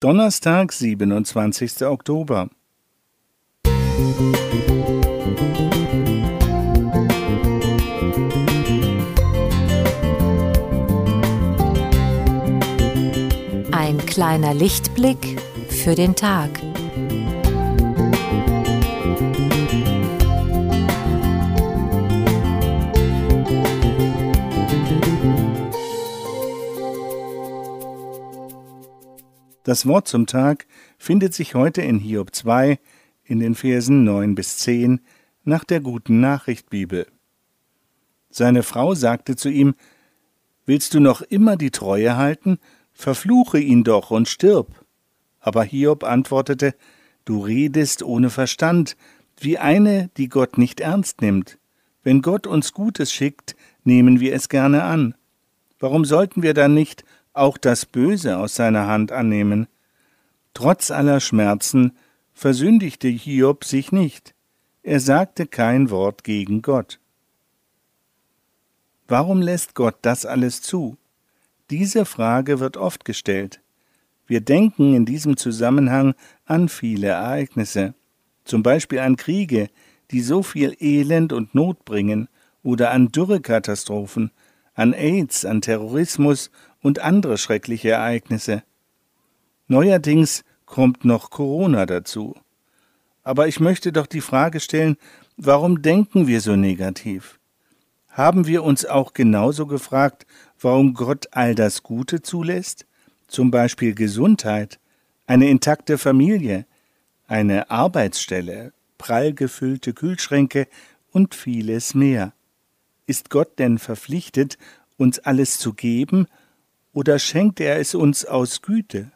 Donnerstag, 27. Oktober. Ein kleiner Lichtblick für den Tag. Das Wort zum Tag findet sich heute in Hiob 2 in den Versen 9 bis 10 nach der guten Nachricht Bibel. Seine Frau sagte zu ihm, Willst du noch immer die Treue halten? Verfluche ihn doch und stirb. Aber Hiob antwortete, Du redest ohne Verstand, wie eine, die Gott nicht ernst nimmt. Wenn Gott uns Gutes schickt, nehmen wir es gerne an. Warum sollten wir dann nicht auch das Böse aus seiner Hand annehmen. Trotz aller Schmerzen versündigte Hiob sich nicht. Er sagte kein Wort gegen Gott. Warum lässt Gott das alles zu? Diese Frage wird oft gestellt. Wir denken in diesem Zusammenhang an viele Ereignisse, zum Beispiel an Kriege, die so viel Elend und Not bringen, oder an Dürrekatastrophen, an AIDS, an Terrorismus und andere schreckliche Ereignisse. Neuerdings kommt noch Corona dazu. Aber ich möchte doch die Frage stellen, warum denken wir so negativ? Haben wir uns auch genauso gefragt, warum Gott all das Gute zulässt? Zum Beispiel Gesundheit, eine intakte Familie, eine Arbeitsstelle, prall gefüllte Kühlschränke und vieles mehr. Ist Gott denn verpflichtet, uns alles zu geben oder schenkt er es uns aus Güte?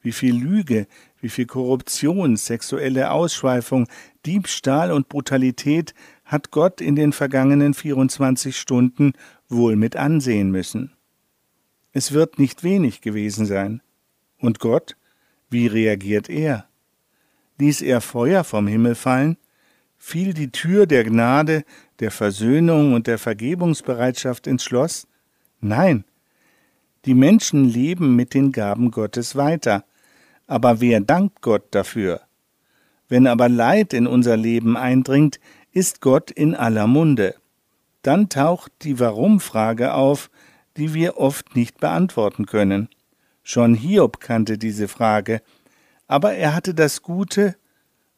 Wie viel Lüge, wie viel Korruption, sexuelle Ausschweifung, Diebstahl und Brutalität hat Gott in den vergangenen 24 Stunden wohl mit ansehen müssen. Es wird nicht wenig gewesen sein. Und Gott? Wie reagiert er? Ließ er Feuer vom Himmel fallen? Fiel die Tür der Gnade, der Versöhnung und der Vergebungsbereitschaft ins Schloss? Nein, die Menschen leben mit den Gaben Gottes weiter. Aber wer dankt Gott dafür? Wenn aber Leid in unser Leben eindringt, ist Gott in aller Munde. Dann taucht die Warum-Frage auf, die wir oft nicht beantworten können. Schon Hiob kannte diese Frage, aber er hatte das Gute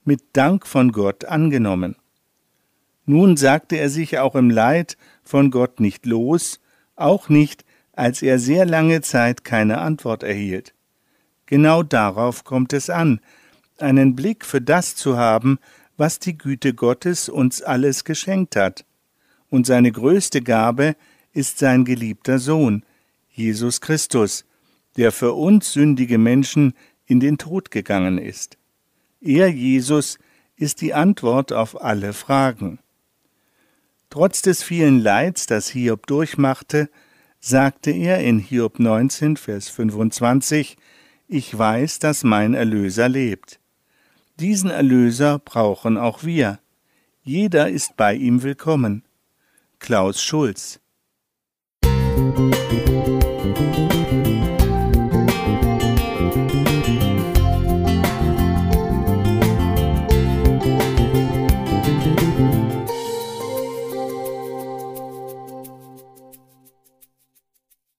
mit Dank von Gott angenommen. Nun sagte er sich auch im Leid von Gott nicht los, auch nicht, als er sehr lange Zeit keine Antwort erhielt. Genau darauf kommt es an, einen Blick für das zu haben, was die Güte Gottes uns alles geschenkt hat. Und seine größte Gabe ist sein geliebter Sohn, Jesus Christus, der für uns sündige Menschen in den Tod gegangen ist. Er, Jesus, ist die Antwort auf alle Fragen. Trotz des vielen Leids, das Hiob durchmachte, sagte er in Hiob 19, Vers 25, Ich weiß, dass mein Erlöser lebt. Diesen Erlöser brauchen auch wir. Jeder ist bei ihm willkommen. Klaus Schulz Musik